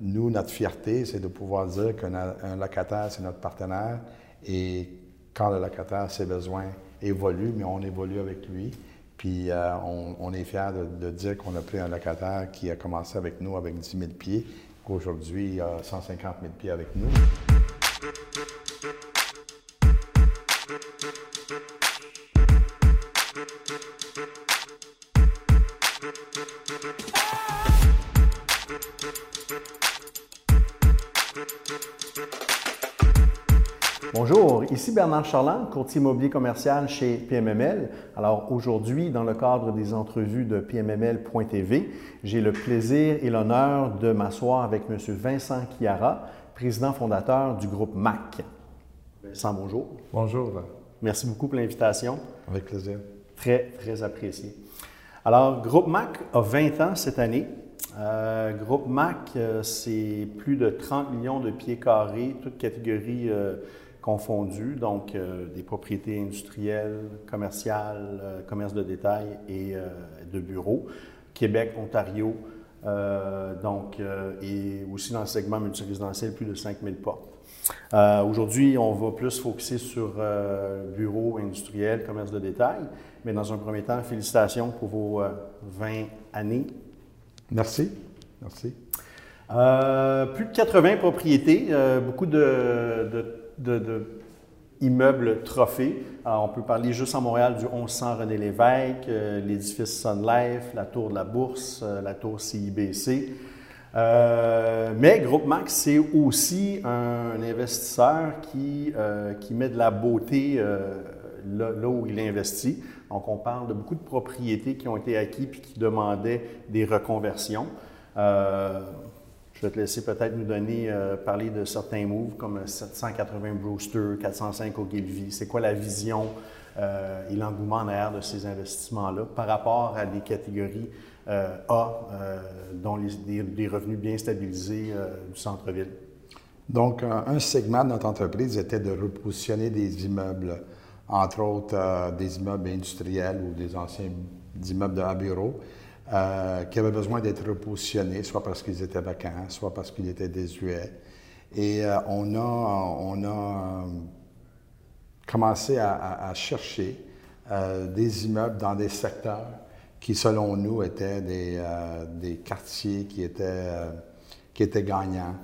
nous, notre fierté, c'est de pouvoir dire qu'un locataire, c'est notre partenaire et quand le locataire, ses besoins évoluent, mais on évolue avec lui. Puis euh, on, est fiers de, dire qu'on a pris un locataire qui a commencé avec nous avec 10 000 pieds, qu'aujourd'hui, il a 150 000 pieds avec nous. Ici Bernard Charland, courtier immobilier commercial chez PMML. Alors aujourd'hui, dans le cadre des entrevues de PMML.tv, j'ai le plaisir et l'honneur de m'asseoir avec M. Vincent Chiara, président fondateur du groupe MAC. Vincent, bonjour. Bonjour. Merci beaucoup pour l'invitation. Avec plaisir. Très, très apprécié. Alors, Groupe MAC a 20 ans cette année. Euh, groupe MAC, euh, c'est plus de 30 millions de pieds carrés, toutes catégories euh, confondus, donc euh, des propriétés industrielles, commerciales, euh, commerce de détail et euh, de bureaux. Québec, Ontario, donc, et aussi dans le segment multirésidentiel, plus de 5000 portes. Aujourd'hui, on va plus focuser sur bureaux industriels, commerce de détail, mais dans un premier temps, félicitations pour vos 20 années. Merci. Merci. plus de 80 propriétés, beaucoup de de, immeubles trophées. on peut parler juste en Montréal du 1100 René Lévesque, euh, l'édifice Sun Life, la tour de la Bourse, euh, la tour CIBC. Euh, mais Groupe Max, c'est aussi un, investisseur qui, met de la beauté là, où il investit. Donc, on parle de beaucoup de propriétés qui ont été acquises et qui demandaient des reconversions. Je vais te laisser peut-être nous donner, euh, parler de certains moves comme 780 Brewster, 405 Ogilvy. C'est quoi la vision euh, et l'engouement en arrière de ces investissements-là par rapport à des catégories euh, A, dont les, des, revenus bien stabilisés du centre-ville? Donc, un, segment de notre entreprise était de repositionner des immeubles, entre autres des immeubles industriels ou des anciens immeubles de bureau euh, qui avaient besoin d'être repositionnés, soit parce qu'ils étaient vacants, soit parce qu'ils étaient désuets. Et euh, on a, on a euh, commencé à, chercher des immeubles dans des secteurs qui, selon nous, étaient des, quartiers qui étaient, qui étaient gagnants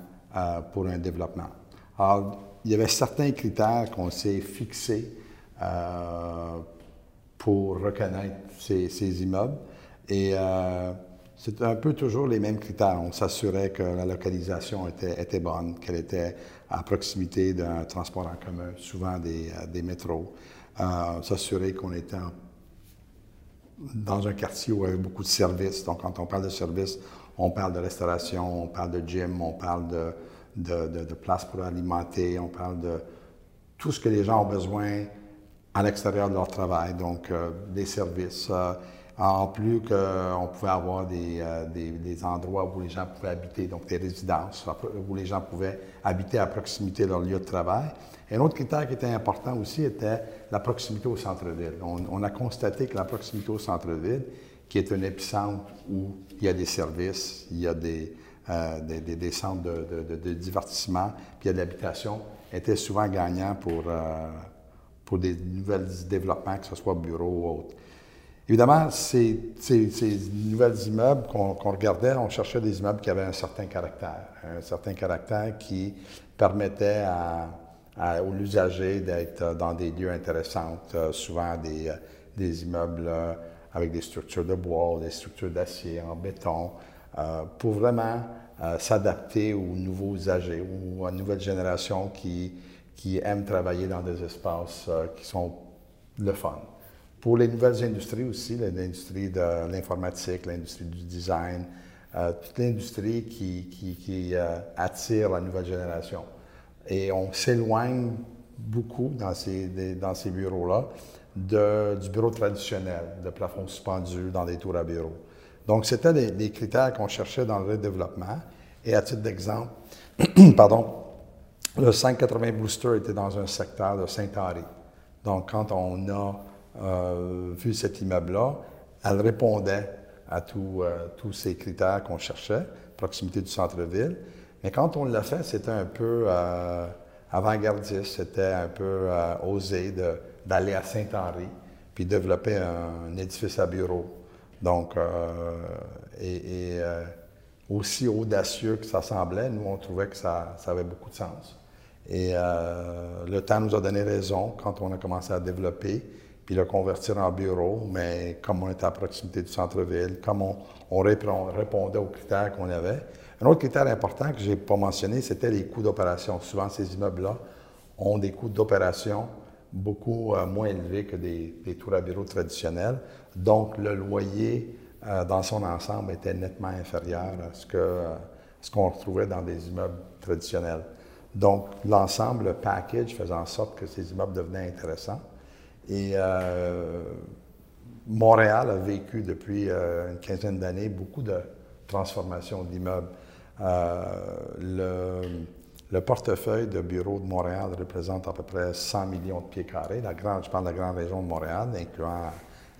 pour un développement. Alors, il y avait certains critères qu'on s'est fixés pour reconnaître ces, ces immeubles. Et euh, c'est un peu toujours les mêmes critères. On s'assurait que la localisation était, bonne, qu'elle était à proximité d'un transport en commun, souvent des, euh, des métros. Euh, s'assurer qu'on était dans un quartier où il y avait beaucoup de services. Donc, quand on parle de services, on parle de restauration, on parle de gym, on parle de, de, pour alimenter, on parle de tout ce que les gens ont besoin à l'extérieur de leur travail, donc des services. En plus qu'on pouvait avoir euh, des, des, endroits où les gens pouvaient habiter, donc des résidences, où les gens pouvaient habiter à proximité de leur lieu de travail. un autre critère qui était important aussi était la proximité au centre-ville. On, a constaté que la proximité au centre-ville, qui est un épicentre où il y a des services, il y a des, euh, des, centres de, de, divertissement, puis il y a de l'habitation, était souvent gagnant pour, euh, pour des nouveaux développements, que ce soit bureau ou autre. Évidemment, ces, ces, nouvelles immeubles qu'on regardait, on cherchait des immeubles qui avaient un certain caractère, un certain caractère qui permettait à, aux usagers d'être dans des lieux intéressants, euh, souvent des, euh, immeubles euh, avec des structures de bois, des structures d'acier, en béton, pour vraiment s'adapter aux nouveaux usagers ou à une nouvelle génération qui, aiment travailler dans des espaces qui sont le fun. Pour les nouvelles industries aussi, l'industrie de l'informatique, l'industrie du design, euh, toute l'industrie qui, euh, attire la nouvelle génération. Et on s'éloigne beaucoup dans ces, bureaux-là du bureau traditionnel, de plafond suspendu dans des tours à bureaux. Donc, c'était des, critères qu'on cherchait dans le redéveloppement. Et à titre d'exemple, pardon, le 580 Booster était dans un secteur de Saint-Henri. Donc, quand on a euh, vu cet immeuble-là, elle répondait à euh, tous ces critères qu'on cherchait, proximité du centre-ville. Mais quand on l'a fait, c'était un peu euh, avant-gardiste, c'était un peu osé d'aller à Saint-Henri, puis développer un, édifice à bureau. Donc, et, aussi audacieux que ça semblait, nous, on trouvait que ça avait beaucoup de sens. Et le temps nous a donné raison quand on a commencé à développer puis le convertir en bureau, mais comme on était à proximité du centre-ville, comme on, répondait aux critères qu'on avait. Un autre critère important que je n'ai pas mentionné, c'était les coûts d'opération. Souvent, ces immeubles-là ont des coûts d'opération beaucoup euh, moins élevés que des, tours à bureau traditionnels. Donc, le loyer euh, dans son ensemble était nettement inférieur à ce euh, ce qu'on retrouvait dans des immeubles traditionnels. Donc, l'ensemble, le package faisait en sorte que ces immeubles devenaient intéressants. Et euh, Montréal a vécu depuis euh, une quinzaine d'années beaucoup de transformations d'immeubles. Euh, le, portefeuille de bureaux de Montréal représente à peu près 100 millions de pieds carrés. La grande, je parle de la grande région de Montréal, incluant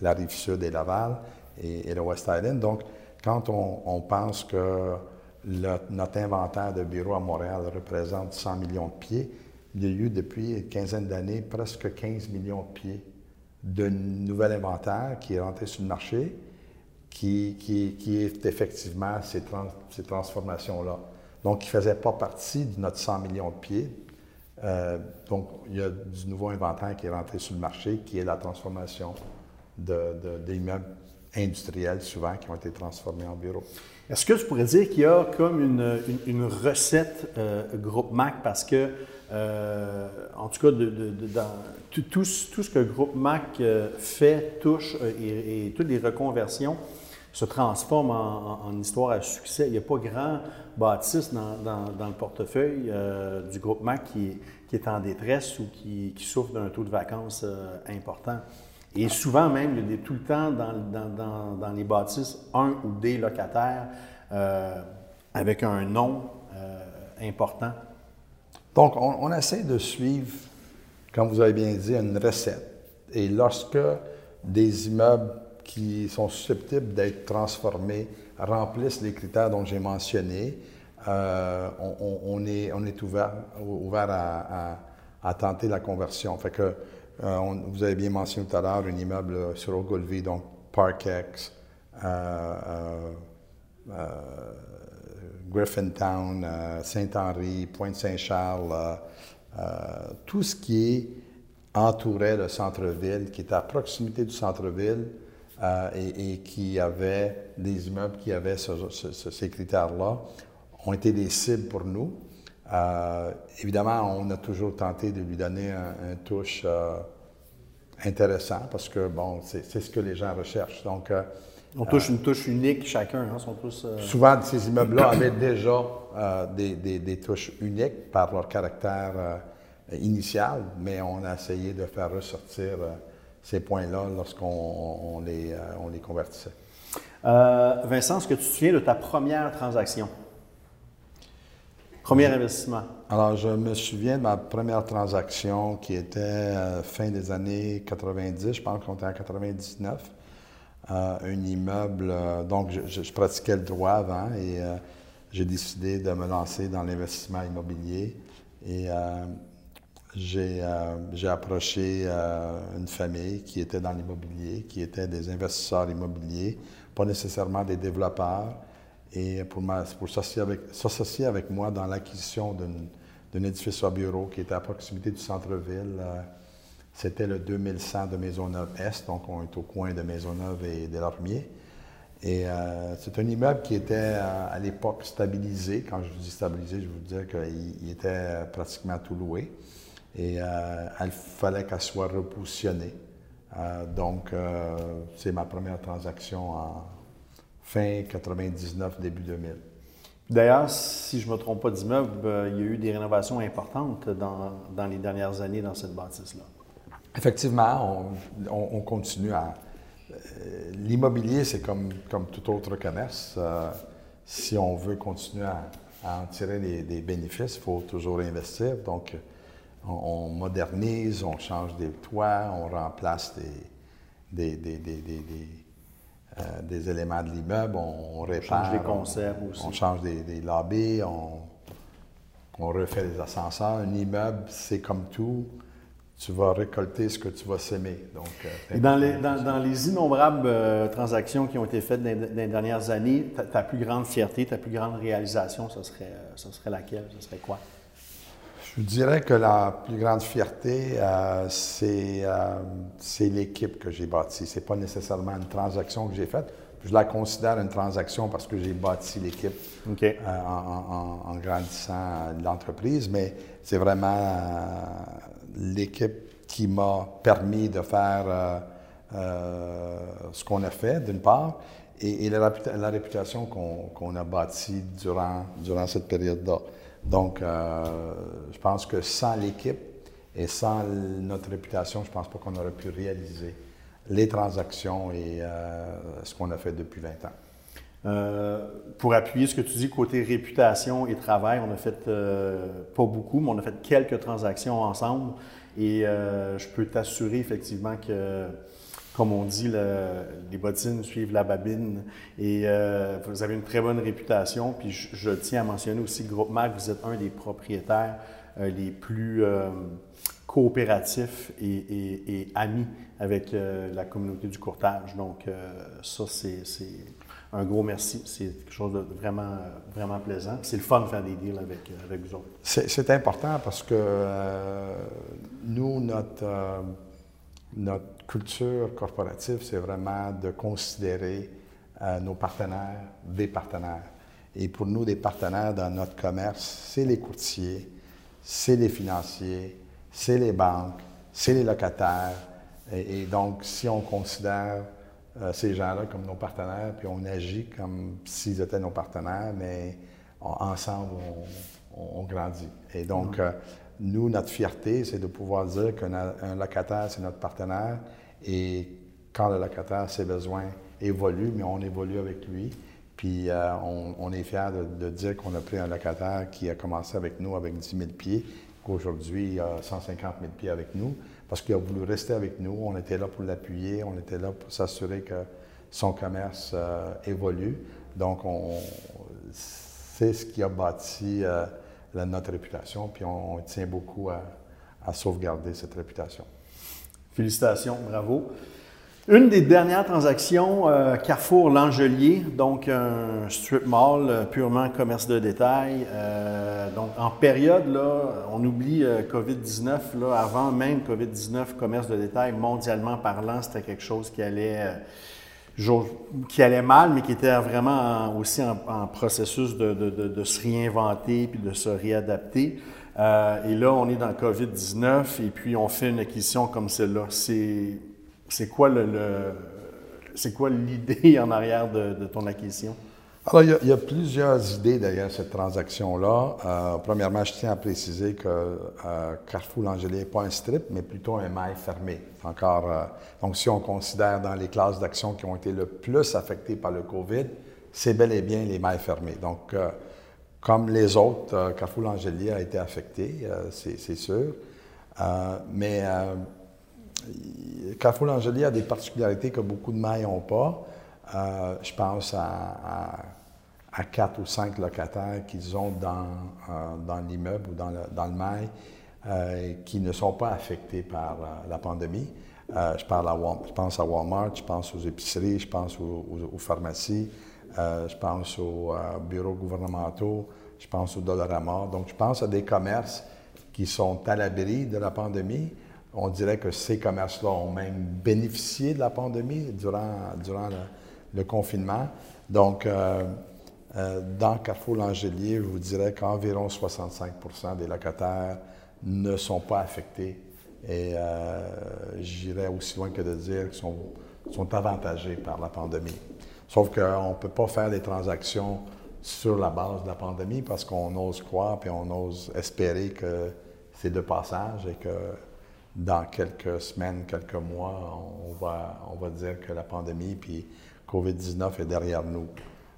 la rive sud et Laval et, le West Island. Donc, quand on, pense que notre inventaire de bureaux à Montréal représente 100 millions de pieds, il y a eu depuis une quinzaine d'années presque 15 millions de pieds de nouvel inventaire qui est rentré sur le marché, qui, qui, est effectivement ces, ces transformations-là. Donc, qui ne faisait pas partie de notre 100 millions de pieds. Euh, donc, il y a du nouveau inventaire qui est rentré sur le marché, qui est la transformation de, industriels, souvent, qui ont été transformés en bureaux. Est-ce que tu pourrais dire qu'il y a comme une, une, recette euh, groupe Mac? Parce que euh, en tout cas, dans tout, ce que groupe Mac euh, fait, touche euh, et, toutes les reconversions se transforment en, histoire à succès. Il n'y a pas grand bâtisse dans, le portefeuille du groupe Mac qui, est en détresse ou qui, souffre d'un taux de vacances important. Et souvent même, il y a tout le temps dans, les bâtisses un ou des locataires avec un nom important donc, on, essaie de suivre, comme vous avez bien dit, une recette. Et lorsque des immeubles qui sont susceptibles d'être transformés remplissent les critères dont j'ai mentionné, euh, on, est, ouvert, à, tenter la conversion. Fait que, euh, vous avez bien mentionné tout à l'heure un immeuble sur Ogilvy, donc Parkex, euh, Griffintown, euh, Saint-Henri, Pointe-Saint-Charles, euh, euh, tout ce qui entourait le centre-ville, qui était à proximité du centre-ville et, qui avait des immeubles qui avaient ces critères-là, ont été des cibles pour nous. évidemment, on a toujours tenté de lui donner un, touche intéressant parce que, bon, c'est ce que les gens recherchent. Donc, on touche une touche unique chacun. Hein, sont tous, euh, Souvent, ces immeubles-là avaient déjà euh, des, touches uniques par leur caractère euh, initial, mais on a essayé de faire ressortir ces points-là lorsqu'on les, on les convertissait. Vincent, est-ce que tu te souviens de ta première transaction? Premier investissement? Alors, je me souviens de ma première transaction qui était fin des années 90, je pense qu'on était en 99 un immeuble. Euh, donc, je, pratiquais le droit avant et euh, j'ai décidé de me lancer dans l'investissement immobilier. Et euh, j'ai approché une famille qui était dans l'immobilier, qui était des investisseurs immobiliers, pas nécessairement des développeurs, et pour, pour s'associer avec, avec, moi dans l'acquisition d'un édifice à bureau qui était à proximité du centre-ville. C'était le 2100 de Maisonneuve-Est, donc on est au coin de Maisonneuve et Delormier. Et euh, c'est un immeuble qui était euh, à l'époque stabilisé. Quand je vous dis stabilisé, je vous dire qu'il était pratiquement tout loué. Et euh, il fallait qu'elle soit repositionnée. donc, c'est ma première transaction en fin 99, début 2000. D'ailleurs, si je ne me trompe pas d'immeuble, il y a eu des rénovations importantes dans, dans les dernières années dans cette bâtisse-là. Effectivement, on, continue à. Euh, l'immobilier, c'est comme, comme tout autre commerce. Euh, si on veut continuer à, en tirer des, bénéfices, il faut toujours investir. Donc, on, modernise, on change des toits, on remplace des, des, euh, éléments de l'immeuble, on, répare. On change des concepts aussi. On change des, lobbies, on, refait les ascenseurs. Un immeuble, c'est comme tout. Tu vas récolter ce que tu vas s'aimer. Donc, euh, dans, les, dans, les, innombrables euh, transactions qui ont été faites dans, les dernières années, ta, plus grande fierté, ta plus grande réalisation, ce serait, ce serait laquelle? Ce serait quoi? Je dirais que la plus grande fierté, c'est l'équipe que j'ai bâtie. Ce n'est pas nécessairement une transaction que j'ai faite je la considère une transaction parce que j'ai bâti l'équipe euh, en, grandissant l'entreprise, mais c'est vraiment euh, l'équipe qui m'a permis de faire euh, ce qu'on a fait, d'une part, et, la, réputation qu'on a bâtie durant, durant cette période-là. Donc, je pense que sans l'équipe et sans notre réputation, je ne pense pas qu'on aurait pu réaliser les transactions et euh, ce qu'on a fait depuis 20 ans. Euh, pour appuyer ce que tu dis côté réputation et travail, on a fait euh, pas beaucoup, mais on a fait quelques transactions ensemble. Et je peux t'assurer effectivement que, comme on dit, les bottines suivent la babine. Et vous avez une très bonne réputation. Puis je, tiens à mentionner aussi Groupe Mac, vous êtes un des propriétaires les plus coopératif et, ami avec euh, la communauté du courtage. Donc, euh, ça, c'est un gros merci. C'est quelque chose de vraiment, vraiment plaisant. C'est le fun de faire des deals avec, euh, avec vous autres. C'est important parce que nous, notre, notre culture corporative, c'est vraiment de considérer nos partenaires des partenaires. Et pour nous, des partenaires dans notre commerce, c'est les courtiers, c'est les financiers, c'est les banques, c'est les locataires. Et, donc, si on considère euh, ces gens-là comme nos partenaires, puis on agit comme s'ils étaient nos partenaires, mais ensemble, on, grandit. Et donc, euh, nous, notre fierté, c'est de pouvoir dire qu'un locataire, c'est notre partenaire. Et quand le locataire, ses besoins évoluent, mais on évolue avec lui. Puis euh, on, est fiers de, de dire qu'on a pris un locataire qui a commencé avec nous avec 10 000 pieds qu'aujourd'hui, il a 150 000 pieds avec nous, parce qu'il a voulu rester avec nous. On était là pour l'appuyer, on était là pour s'assurer que son commerce euh, évolue. Donc, c'est ce qui a bâti euh, notre réputation, puis on, tient beaucoup à sauvegarder cette réputation. Félicitations, bravo. Une des dernières transactions, euh, Carrefour L'Angelier, donc un strip mall euh, purement commerce de détail. Euh, donc en période, là, on oublie COVID-19, là, avant même COVID-19, commerce de détail mondialement parlant, c'était quelque chose qui allait, qui allait mal, mais qui était vraiment aussi en, processus de, de, se réinventer puis de se réadapter. et là, on est dans COVID-19 et puis on fait une acquisition comme celle-là. C'est c'est quoi l'idée en arrière de, ton acquisition? Alors, il y, a, plusieurs idées derrière cette transaction-là. Euh, premièrement, je tiens à préciser que euh, Carrefour L'Angelier n'est pas un strip, mais plutôt un mail fermé. Encore, euh, donc, si on considère dans les classes d'action qui ont été le plus affectées par le COVID, c'est bel et bien les mailles fermées. Donc, comme les autres, Carrefour L'Angelier a été affecté, c'est sûr. mais Carrefour L'Angelier a des particularités que beaucoup de mailles n'ont pas. Euh, je pense à, quatre ou cinq locataires qu'ils ont dans, euh, l'immeuble ou dans le, dans mail euh, qui ne sont pas affectés par la pandémie. je, pense à Walmart, je pense aux épiceries, je pense aux, pharmacies, je pense aux bureaux gouvernementaux, je pense au Dollarama. Donc, je pense à des commerces qui sont à l'abri de la pandémie, on dirait que ces commerces-là ont même bénéficié de la pandémie durant, le, confinement. Donc, euh, euh, dans Carrefour L'Angelier, je vous dirais qu'environ 65% des locataires ne sont pas affectés. Et euh, j'irais aussi loin que de dire qu'ils sont, sont avantagés par la pandémie. Sauf qu'on ne peut pas faire des transactions sur la base de la pandémie parce qu'on ose croire et on ose espérer que c'est de passage et que dans quelques semaines, quelques mois, on va, on va dire que la pandémie puis COVID-19 est derrière nous.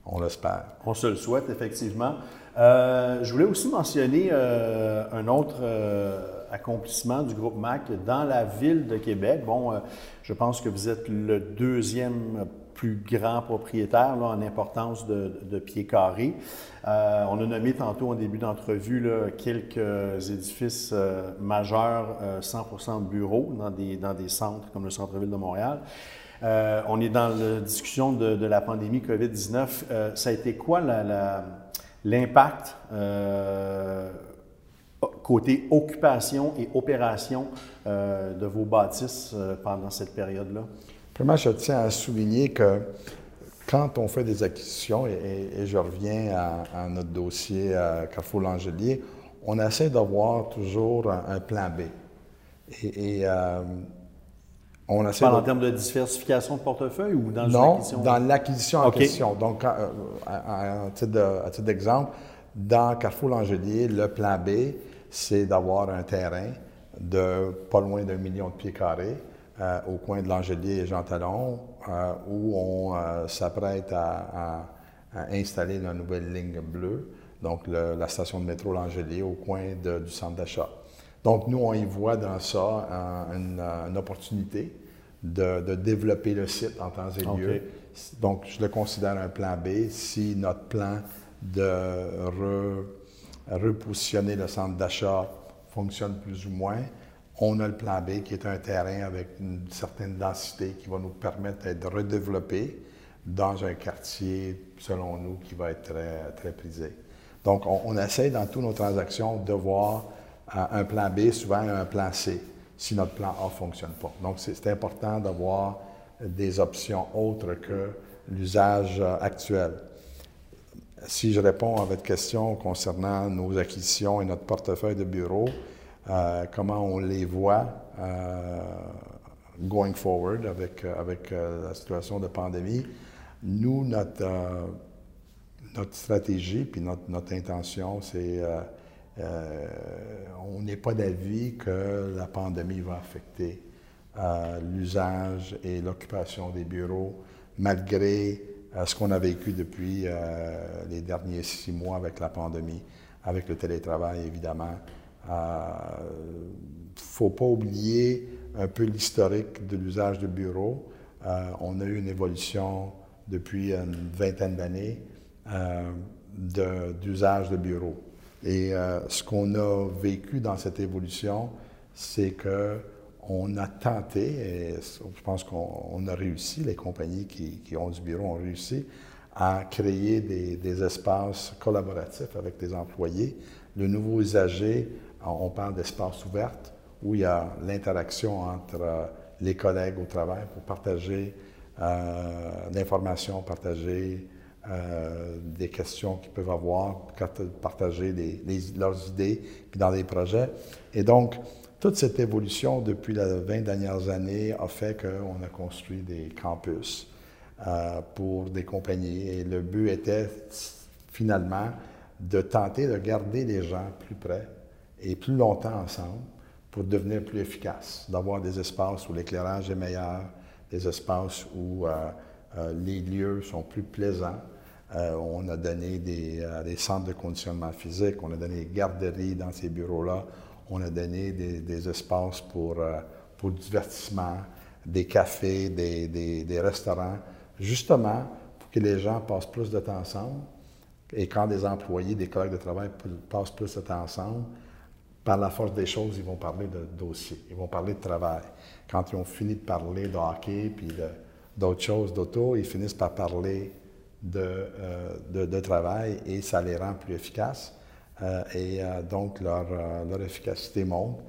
On l'espère. On se le souhaite, effectivement. Euh, je voulais aussi mentionner euh, un autre euh, accomplissement du groupe MAC dans la ville de Québec. Bon, je pense que vous êtes le deuxième plus grands propriétaires en importance de, pieds carrés. Euh, on a nommé tantôt en début d'entrevue quelques édifices euh, majeurs, 100 de bureaux dans des, centres comme le centre-ville de Montréal. on est dans la discussion de la pandémie COVID-19. ça a été quoi l'impact côté occupation et opération de vos bâtisses pendant cette période-là? Premièrement, je tiens à souligner que quand on fait des acquisitions, et, je reviens à, notre dossier à Carrefour Langelier, on essaie d'avoir toujours un, plan B. Et, euh, on essaie en termes de diversification de portefeuille ou dans l'acquisition? Non, dans l'acquisition en question. Donc, euh, à, titre d'exemple, dans Carrefour Langelier, le plan B, c'est d'avoir un terrain de pas loin d'un million de pieds carrés euh, au coin de l'Angelier et Jean Talon, euh, où on euh, s'apprête à, installer la nouvelle ligne bleue, donc la station de métro L'Angelier au coin du centre d'achat. Donc nous, on y voit dans ça une, opportunité de, développer le site en temps et lieu. Donc je le considère un plan B. Si notre plan de repositionner le centre d'achat fonctionne plus ou moins, on a le plan B qui est un terrain avec une certaine densité qui va nous permettre d'être redéveloppé dans un quartier, selon nous, qui va être très, prisé. Donc, on, essaie dans toutes nos transactions de voir euh, un plan B, souvent un plan C, si notre plan A ne fonctionne pas. Donc, c'est important d'avoir des options autres que l'usage euh, actuel. Si je réponds à votre question concernant nos acquisitions et notre portefeuille de bureaux, euh, comment on les voit euh, going forward avec, euh, avec la situation de pandémie. Nous, notre, notre stratégie, puis notre, notre intention, c'est on n'est pas d'avis que la pandémie va affecter l'usage et l'occupation des bureaux, malgré ce qu'on a vécu depuis les derniers six mois avec la pandémie, avec le télétravail évidemment, il euh, ne faut pas oublier un peu l'historique de l'usage de bureaux. Euh, on a eu une évolution depuis une vingtaine d'années euh, d'usage de, bureaux. Et ce qu'on a vécu dans cette évolution, c'est que on a tenté, et je pense qu'on a réussi, les compagnies qui, ont du bureau ont réussi à créer des, des espaces collaboratifs avec des employés. Le nouveau usager on parle d'espace ouvert où il y a l'interaction entre euh, les collègues au travail pour partager euh, l'information, partager euh, des questions qu'ils peuvent avoir, partager leurs idées, puis dans des projets. Et donc, toute cette évolution depuis les 20 dernières années a fait qu'on a construit des campus pour des compagnies. Et le but était finalement de tenter de garder les gens plus près et plus longtemps ensemble pour devenir plus efficaces, d'avoir des espaces où l'éclairage est meilleur, des espaces où euh, euh, les lieux sont plus plaisants. Euh, on a donné des, centres de conditionnement physique, on a donné des garderies dans ces bureaux-là, on a donné des, espaces pour, pour divertissement, des cafés, des, des, restaurants, justement pour que les gens passent plus de temps ensemble. Et quand des employés, des collègues de travail passent plus de temps ensemble, par la force des choses, ils vont parler de dossier, ils vont parler de travail. Quand ils ont fini de parler de hockey puis d'autres choses, d'auto, ils finissent par parler de, euh, de, travail et ça les rend plus efficaces. Euh, et euh, donc, leur, leur, efficacité monte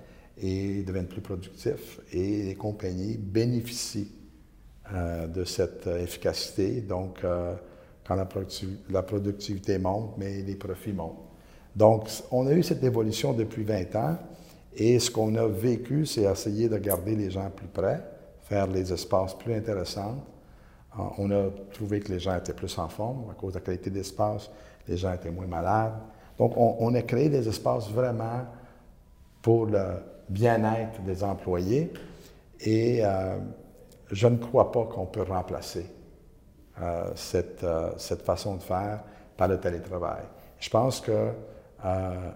et deviennent plus productifs. Et les compagnies bénéficient de cette efficacité. Donc, quand la, la productivité monte, mais les profits montent. Donc, on a eu cette évolution depuis 20 ans et ce qu'on a vécu, c'est essayer de garder les gens plus près, faire les espaces plus intéressants. Euh, on a trouvé que les gens étaient plus en forme à cause de la qualité d'espace, les gens étaient moins malades. Donc, on, a créé des espaces vraiment pour le bien-être des employés et euh, je ne crois pas qu'on peut remplacer euh, cette, cette façon de faire par le télétravail. Je pense que euh,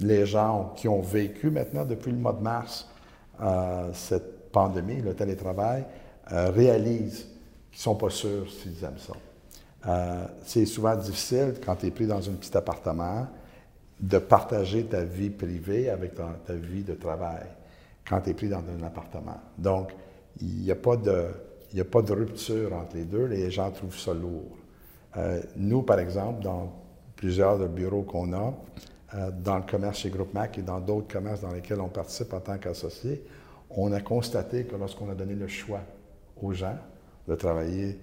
les gens qui ont vécu maintenant depuis le mois de mars euh, cette pandémie, le télétravail, euh, réalisent qui ne sont pas sûrs s'ils aiment ça. C'est souvent difficile quand tu es pris dans un petit appartement de partager ta vie privée avec ta, vie de travail quand tu es pris dans un appartement. Donc, il n'y a, pas de, rupture entre les deux. Les gens trouvent ça lourd. Nous, par exemple, dans plusieurs bureaux qu'on a, euh, dans le commerce chez Groupe Mac et dans d'autres commerces dans lesquels on participe en tant qu'associé, on a constaté que lorsqu'on a donné le choix aux gens de travailler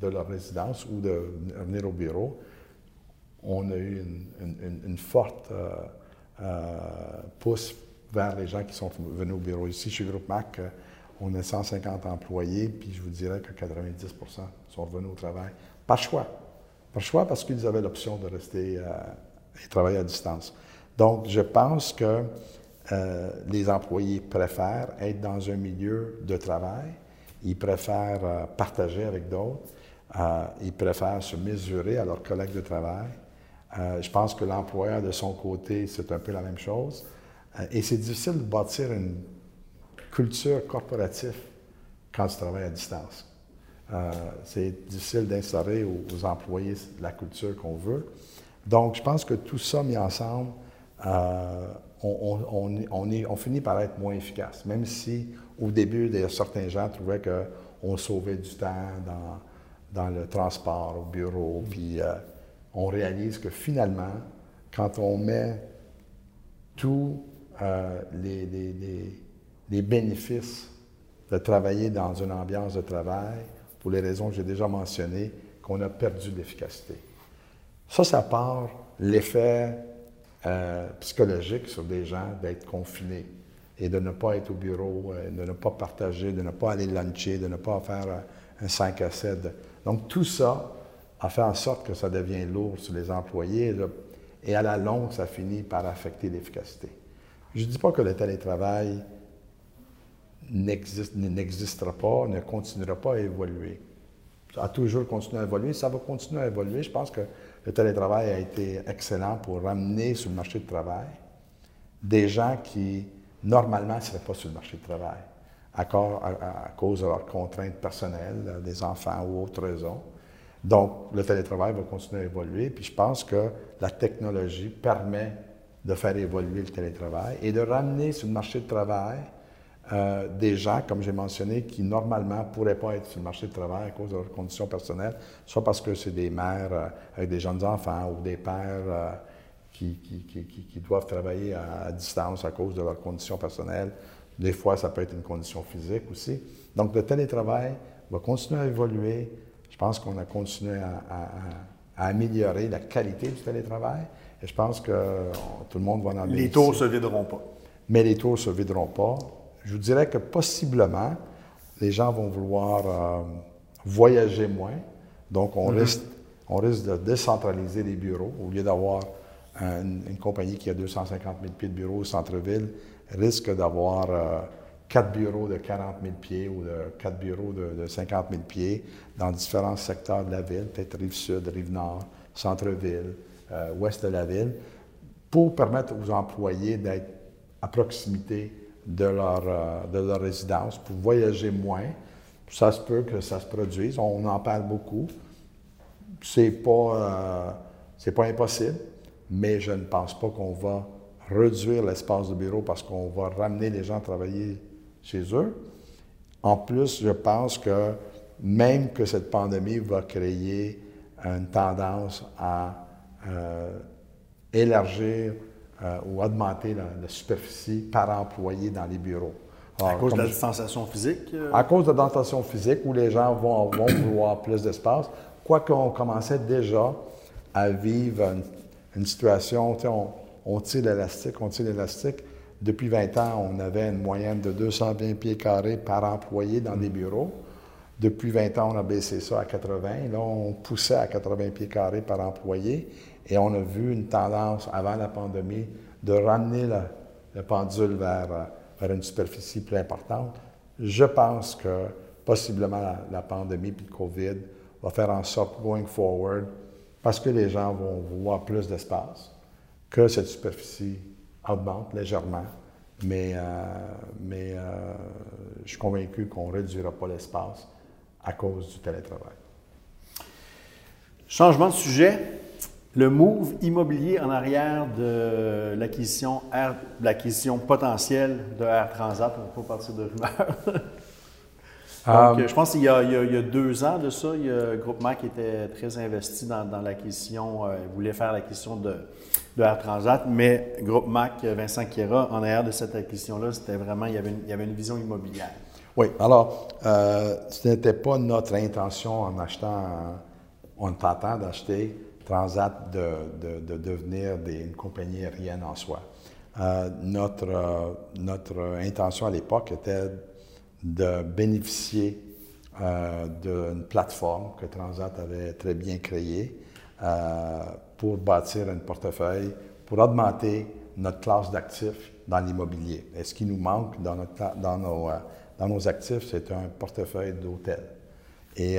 de leur résidence ou de venir au bureau, on a eu une, forte euh, euh, pousse vers les gens qui sont venus au bureau. Ici, chez Groupe Mac, euh, on a 150 employés, puis je vous dirais que 90% sont revenus au travail. Par choix. Par choix parce qu'ils avaient l'option de rester et travailler à distance. Donc, je pense que les employés préfèrent être dans un milieu de travail ils préfèrent euh, partager avec d'autres. Euh, ils préfèrent se mesurer à leurs collègues de travail. Euh, je pense que l'employeur, de son côté, c'est un peu la même chose. et c'est difficile de bâtir une culture corporative quand tu travailles à distance. C'est difficile d'instaurer aux, employés la culture qu'on veut. Donc, je pense que tout ça mis ensemble, on, on, finit par être moins efficace, même si au début, certains gens trouvaient qu'on sauvait du temps dans, le transport, au bureau, puis euh, on réalise que finalement, quand on met tous euh, les, bénéfices de travailler dans une ambiance de travail, pour les raisons que j'ai déjà mentionnées, qu'on a perdu l'efficacité. Ça, ça part l'effet euh, psychologique sur des gens d'être confinés et de ne pas être au bureau, euh, de ne pas partager, de ne pas aller luncher, de ne pas faire un 5 à 7. Donc tout ça a fait en sorte que ça devient lourd sur les employés et à la longue, ça finit par affecter l'efficacité. Je ne dis pas que le télétravail n'existera pas, ne continuera pas à évoluer. Ça a toujours continué à évoluer, ça va continuer à évoluer. Je pense que le télétravail a été excellent pour ramener sur le marché du travail des gens qui normalement, ne seraient pas sur le marché du travail à, cause de leurs contraintes personnelles, euh, des enfants ou autres raisons. Donc, le télétravail va continuer à évoluer, puis je pense que la technologie permet de faire évoluer le télétravail et de ramener sur le marché du travail euh, des gens, comme j'ai mentionné, qui normalement ne pourraient pas être sur le marché du travail à cause de leurs conditions personnelles, soit parce que c'est des mères euh, avec des jeunes enfants ou des pères qui, doivent travailler à, distance à cause de leurs conditions personnelles. Des fois, ça peut être une condition physique aussi. Donc, le télétravail va continuer à évoluer. Je pense qu'on a continué à, améliorer la qualité du télétravail. Et je pense que tout le monde va en Les tours ne se videront pas. Mais les tours ne se videront pas. Je vous dirais que possiblement, les gens vont vouloir euh, voyager moins. Donc, on, risque, on risque de décentraliser les bureaux au lieu d'avoir une, compagnie qui a 250 000 pieds de bureaux au centre-ville risque d'avoir euh, quatre bureaux de 40 000 pieds ou de, quatre bureaux de, 50 000 pieds dans différents secteurs de la ville, peut-être rive sud, rive nord, centre-ville, euh, ouest de la ville, pour permettre aux employés d'être à proximité de leur, euh, de leur résidence, pour voyager moins. Ça se peut que ça se produise. On en parle beaucoup. C'est pas, c'est pas impossible mais je ne pense pas qu'on va réduire l'espace de bureau parce qu'on va ramener les gens à travailler chez eux. En plus, je pense que même que cette pandémie va créer une tendance à euh, élargir euh, ou augmenter la, superficie par employé dans les bureaux. à cause de la distanciation physique? Euh? À cause de la distanciation physique où les gens vont, vont vouloir plus d'espace. Quoique on commençait déjà à vivre une une situation, on, on tire l'élastique, on tire l'élastique. Depuis 20 ans, on avait une moyenne de 220 pieds carrés par employé dans les bureaux. Depuis 20 ans, on a baissé ça à 80. Là, on poussait à 80 pieds carrés par employé. Et on a vu une tendance avant la pandémie de ramener le pendule vers, vers, une superficie plus importante. Je pense que possiblement la, pandémie et le COVID va faire en sorte, going forward, parce que les gens vont voir plus d'espace, que cette superficie augmente légèrement. Mais, euh, euh, je suis convaincu qu'on ne réduira pas l'espace à cause du télétravail. Changement de sujet. Le move immobilier en arrière de l'acquisition, l'acquisition potentielle de Air Transat, on ne pas partir de rumeurs. Donc, euh, je pense qu'il y, a deux ans de ça, il y a Mac était très investi dans, l'acquisition, euh, il voulait faire l'acquisition de, de, Air Transat, mais Groupe Mac, Vincent Kiera, en arrière de cette acquisition-là, c'était vraiment, il y, avait une, il y avait une vision immobilière. Oui, alors, euh, ce n'était pas notre intention en achetant, on tentant d'acheter Transat de, de, devenir une compagnie aérienne en soi. notre, notre intention à l'époque était de bénéficier euh, d'une plateforme que Transat avait très bien créée euh, pour bâtir un portefeuille, pour augmenter notre classe d'actifs dans l'immobilier. Et ce qui nous manque dans, notre, dans, nos, euh, dans nos actifs, c'est un portefeuille d'hôtels. Et,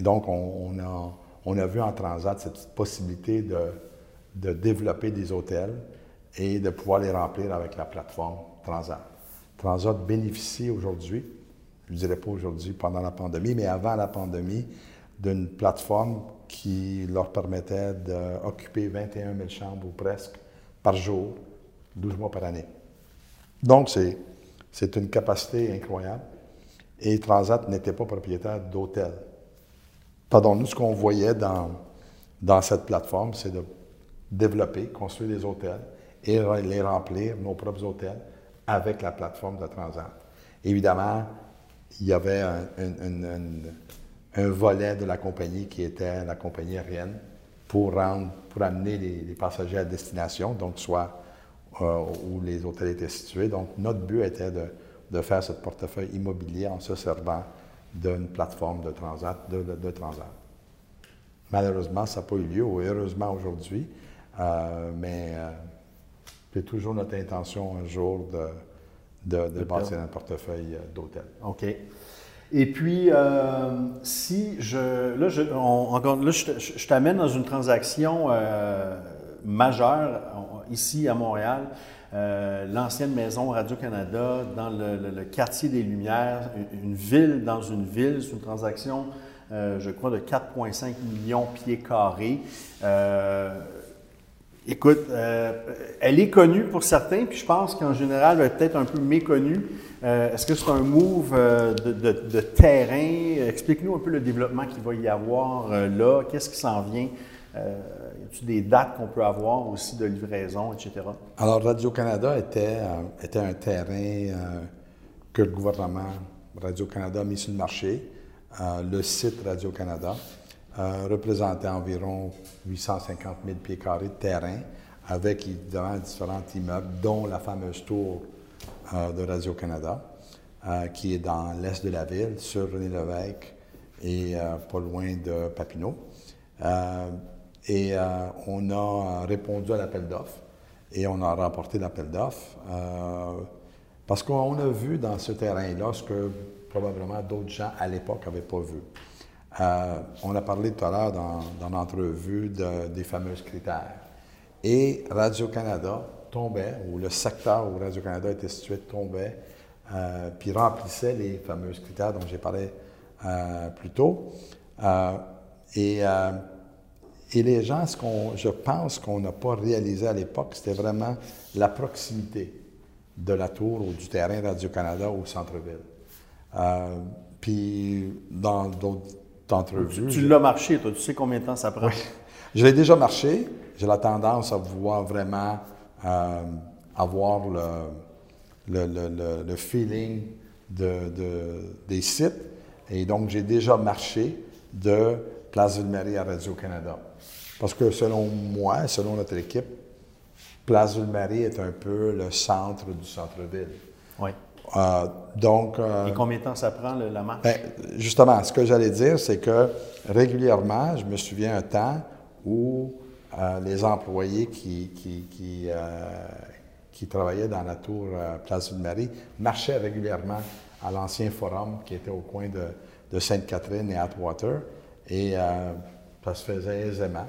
donc, on, a, on a vu en Transat cette possibilité de, développer des hôtels et de pouvoir les remplir avec la plateforme Transat. Transat bénéficie aujourd'hui, je ne dirais pas aujourd'hui pendant la pandémie, mais avant la pandémie, d'une plateforme qui leur permettait d'occuper 21 000 chambres ou presque par jour, 12 mois par année. Donc, c'est une capacité incroyable. Et Transat n'était pas propriétaire d'hôtels. Pardon, nous, ce qu'on voyait dans, dans cette plateforme, c'est de développer, construire des hôtels et les remplir, nos propres hôtels, avec la plateforme de Transat. Évidemment, il y avait un, volet de la compagnie qui était la compagnie aérienne pour, rendre, amener les, passagers à destination, donc soit euh, où les hôtels étaient situés. Donc, notre but était de, faire ce portefeuille immobilier en se servant d'une plateforme de Transat. De, transat. Malheureusement, ça n'a pas eu lieu, ou heureusement aujourd'hui, euh, mais euh, c'est toujours notre intention un jour de, de, bâtir un portefeuille euh, d'hôtel. OK. Et puis, euh, si je. Là, je, là, je, t'amène dans une transaction euh, majeure ici à Montréal. L'ancienne maison Radio-Canada dans le, quartier des Lumières, une, ville dans une ville. C'est une transaction, je crois, de 4,5 millions de pieds carrés. Écoute, euh, elle est connue pour certains, puis je pense qu'en général, elle est peut-être un peu méconnue. Euh, est-ce que c'est un move euh, de, terrain? Explique-nous un peu le développement qu'il va y avoir là. Qu'est-ce qui s'en vient? Des dates qu'on peut avoir aussi de livraison, etc.? Alors, Radio-Canada était, était un terrain que le gouvernement Radio-Canada a mis sur le marché, le site Radio-Canada. Euh, représentait environ 850 000 pieds carrés de terrain, avec évidemment différents immeubles, dont la fameuse tour euh, de Radio-Canada, euh, qui est dans l'est de la ville, sur René Lévesque et pas loin de Papineau. Et on a répondu à l'appel d'offres et on a remporté l'appel d'offres parce qu'on a vu dans ce terrain-là ce que probablement d'autres gens à l'époque n'avaient pas vu. Euh, on a parlé tout à l'heure dans, l'entrevue des fameux critères. Et Radio-Canada tombait, ou le secteur où Radio-Canada était situé tombait, euh, puis remplissait les fameux critères dont j'ai parlé euh, plus tôt. Et, et, les gens, ce qu'on, je pense qu'on n'a pas réalisé à l'époque, c'était vraiment la proximité de la tour ou du terrain Radio-Canada au centre-ville. puis dans d'autres tu, l'as marché, toi, tu sais combien de temps ça prend? Je l'ai déjà marché. J'ai la tendance à vouloir vraiment euh, avoir le, le, feeling de, des sites. Et donc, j'ai déjà marché de Place Ville-Marie à Radio-Canada. Parce que selon moi, selon notre équipe, Place Ville-Marie est un peu le centre du centre-ville. Oui. Euh, donc, euh, Et combien de temps ça prend, la marche? Ben, justement, ce que j'allais dire, c'est que régulièrement, je me souviens un temps où euh, les employés qui, qui, qui, qui, travaillaient dans la tour Place de Marie marchaient régulièrement à l'ancien forum qui était au coin de, de Sainte-Catherine et Atwater, et ça se faisait aisément.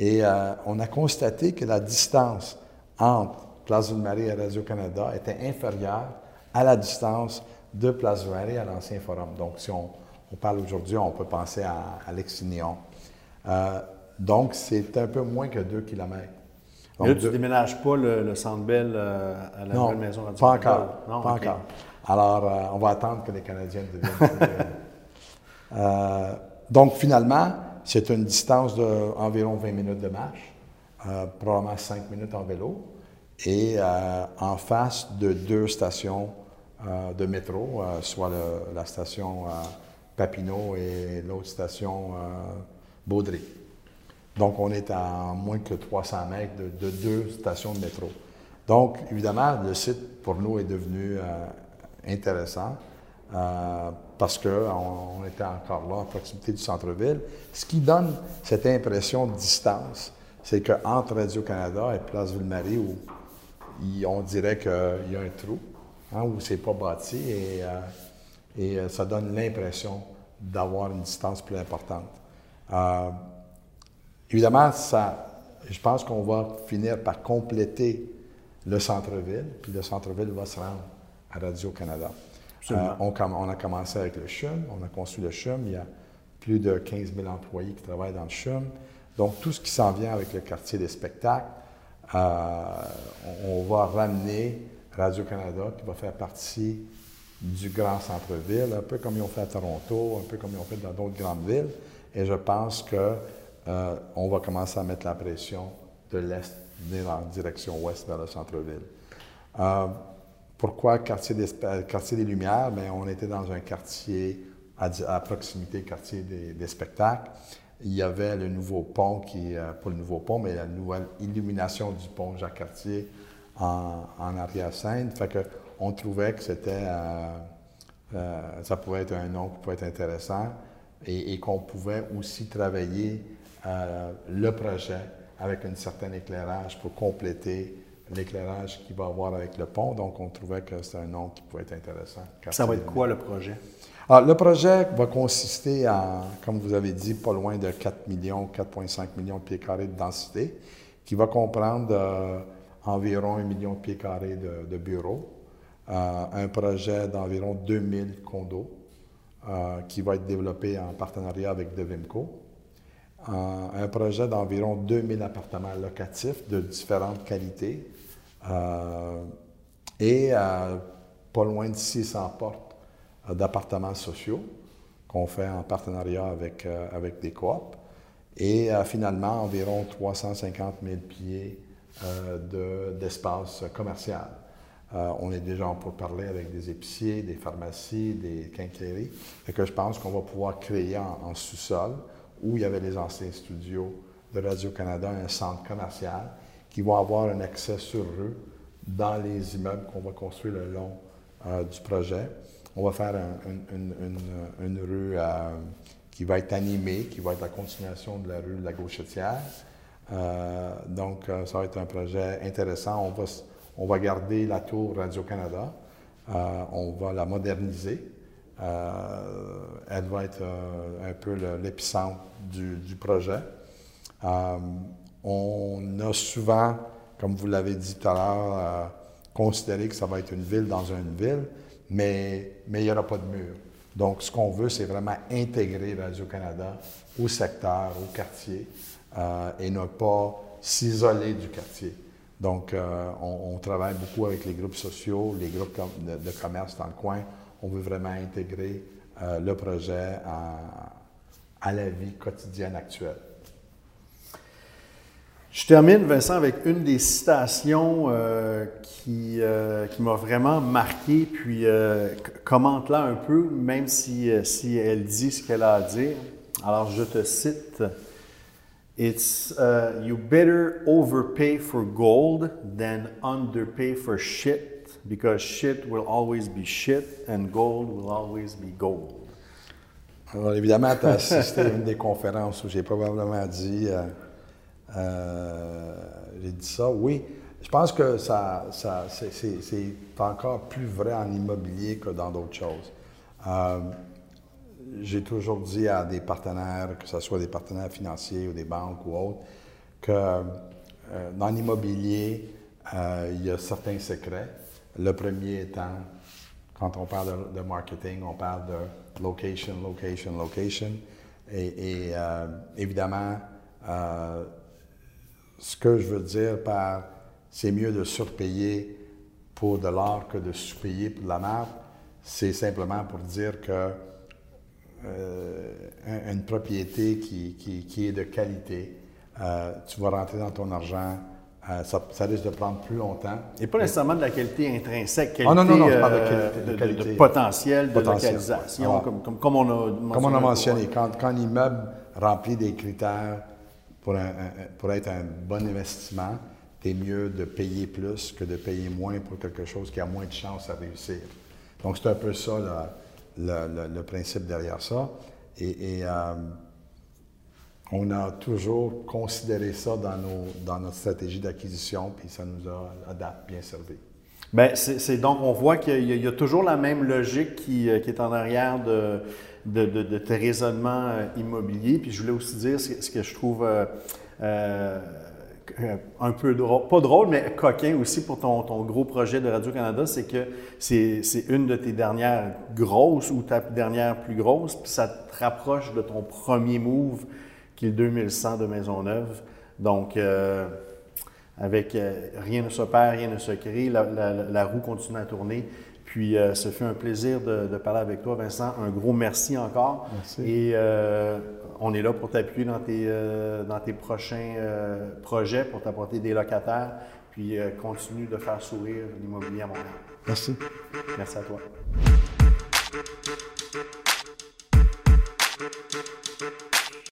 Et on a constaté que la distance entre Place de Marie et Radio-Canada était inférieure à la distance de Place Vallée à l'ancien forum. Donc, si on, on parle aujourd'hui, on peut penser à, à euh, donc, c'est un peu moins que 2 km. là, tu ne déménages pas le, le Centre Bell euh, à la nouvelle maison radio Pas encore. Non, pas encore. Alors, euh, on va attendre que les Canadiens deviennent. donc, finalement, c'est une distance d'environ 20 minutes de marche, probablement 5 minutes en vélo, et en face de deux stations de métro, soit la station Papineau et l'autre station Baudry. Donc, on est à moins que 300 mètres de, deux stations de métro. Donc, évidemment, le site, pour nous, est devenu euh, intéressant euh, parce qu'on on était encore là, à proximité du centre-ville. Ce qui donne cette impression de distance, c'est qu'entre Radio-Canada et Place Ville-Marie, où on dirait qu'il y a un trou, hein, où c'est pas bâti, et, euh, et ça donne l'impression d'avoir une distance plus importante. Euh, évidemment, ça, je pense qu'on va finir par compléter le centre-ville, puis le centre-ville va se rendre à Radio-Canada. Euh, on, on, a commencé avec le CHUM, on a construit le CHUM, il y a plus de 15 000 employés qui travaillent dans le CHUM. Donc, tout ce qui s'en vient avec le quartier des spectacles, euh, on, va ramener Radio-Canada qui va faire partie du grand centre-ville, un peu comme ils ont fait à Toronto, un peu comme ils ont fait dans d'autres grandes villes. Et je pense qu'on euh, va commencer à mettre la pression de l'est en direction ouest vers le centre-ville. Euh, pourquoi quartier des, quartier des Lumières? Bien, on était dans un quartier à, proximité, quartier des, spectacles. Il y avait le nouveau pont, qui, euh, pas le nouveau pont, mais la nouvelle illumination du pont Jacques-Cartier en, arrière-scène. On trouvait que c'était, ça pouvait être un nom qui pouvait être intéressant et, qu'on pouvait aussi travailler euh, le projet avec un certain éclairage pour compléter l'éclairage qu'il va avoir avec le pont. Donc, on trouvait que c'était un nom qui pouvait être intéressant. Ça va être quoi le projet? Alors, le projet va consister en, comme vous avez dit, pas loin de 4 millions, 4,5 millions de pieds carrés de densité, qui va comprendre euh, environ un million de pieds carrés de, bureaux, euh, un projet d'environ 2000 condos, euh, qui va être développé en partenariat avec Devimco. Un projet d'environ 2000 appartements locatifs de différentes qualités et pas loin de 600 portes d'appartements sociaux qu'on fait en partenariat avec, avec des coops. Et finalement, environ 350 000 pieds d'espace commercial. Euh, on est déjà pour parler avec des épiciers, des pharmacies, des quincailleries. Et que je pense qu'on va pouvoir créer en, sous-sol, où il y avait les anciens studios de Radio-Canada, un centre commercial qui va avoir un accès sur eux dans les immeubles qu'on va construire le long euh, du projet. On va faire une, rue euh, qui va être animée, qui va être la continuation de la rue de la Gauchetière. donc, ça va être un projet intéressant. On va on va garder la tour Radio-Canada. Euh, on va la moderniser. Euh, elle va être euh, un peu l'épicentre du, projet. On a souvent, comme vous l'avez dit tout à l'heure, considéré que ça va être une ville dans une ville, mais, mais il n'y aura pas de mur. Donc, ce qu'on veut, c'est vraiment intégrer Radio-Canada au secteur, au quartier, et ne pas s'isoler du quartier. Donc, euh, on, travaille beaucoup avec les groupes sociaux, les groupes de, commerce dans le coin. On veut vraiment intégrer euh, le projet à, la vie quotidienne actuelle. Je termine, Vincent, avec une des citations euh, qui, qui m'a vraiment marqué, puis commente-la un peu, même si, si elle dit ce qu'elle a à dire. Alors, je te cite. It's uh, you better overpay for gold than underpay for shit because shit will always be shit and gold will always be gold. Alors, évidemment, tu as assisté à une des conférences où j'ai probablement dit, euh, j'ai dit ça. Oui, je pense que ça, ça c'est encore plus vrai en immobilier que dans d'autres choses. Euh, j'ai toujours dit à des partenaires, que ce soit des partenaires financiers ou des banques ou autres, que euh, dans l'immobilier, il y a certains secrets. Le premier étant Quand on parle de, marketing, on parle de location, location, location. Et, évidemment, ce que je veux dire par c'est mieux de surpayer pour de l'or que de sous-payer pour de la marque, c'est simplement pour dire que euh, une propriété qui, qui, est de qualité, tu vas rentrer dans ton argent euh, ça, risque de prendre plus longtemps. Et pas nécessairement de la qualité intrinsèque, qualité, oh non, non, non, je parle de, euh, qualité, de, potentiel, de localisation, comme, comme, on a mentionné. Comme on a mentionné, quand, quand l'immeuble remplit des critères pour, être un bon investissement, c'est mieux de payer plus que de payer moins pour quelque chose qui a moins de chances à réussir. Donc, c'est un peu ça le, principe derrière ça. Et, euh, on a toujours considéré ça dans, notre stratégie d'acquisition, puis ça nous a, à bien servi. Bien, c'est donc, on voit qu'il y, a toujours la même logique qui, euh, qui est en arrière de, de, tes raisonnements euh, immobiliers. Puis je voulais aussi dire ce, que je trouve euh, un peu drôle, pas drôle, mais coquin aussi pour ton, gros projet de Radio-Canada, c'est que c'est une de tes dernières grosses ou ta dernière plus grosse, puis ça te rapproche de ton premier move qui est le 2100 de Maisonneuve. Donc, euh, avec euh, rien ne se perd, rien ne se crée, la, roue continue à tourner. Puis, euh, ce fut un plaisir de, parler avec toi, Vincent. Un gros merci encore. Merci. Et on est là pour t'appuyer dans tes, dans tes prochains projets, pour t'apporter des locataires. Puis, continue de faire sourire l'immobilier à Montréal. Merci. Merci à toi.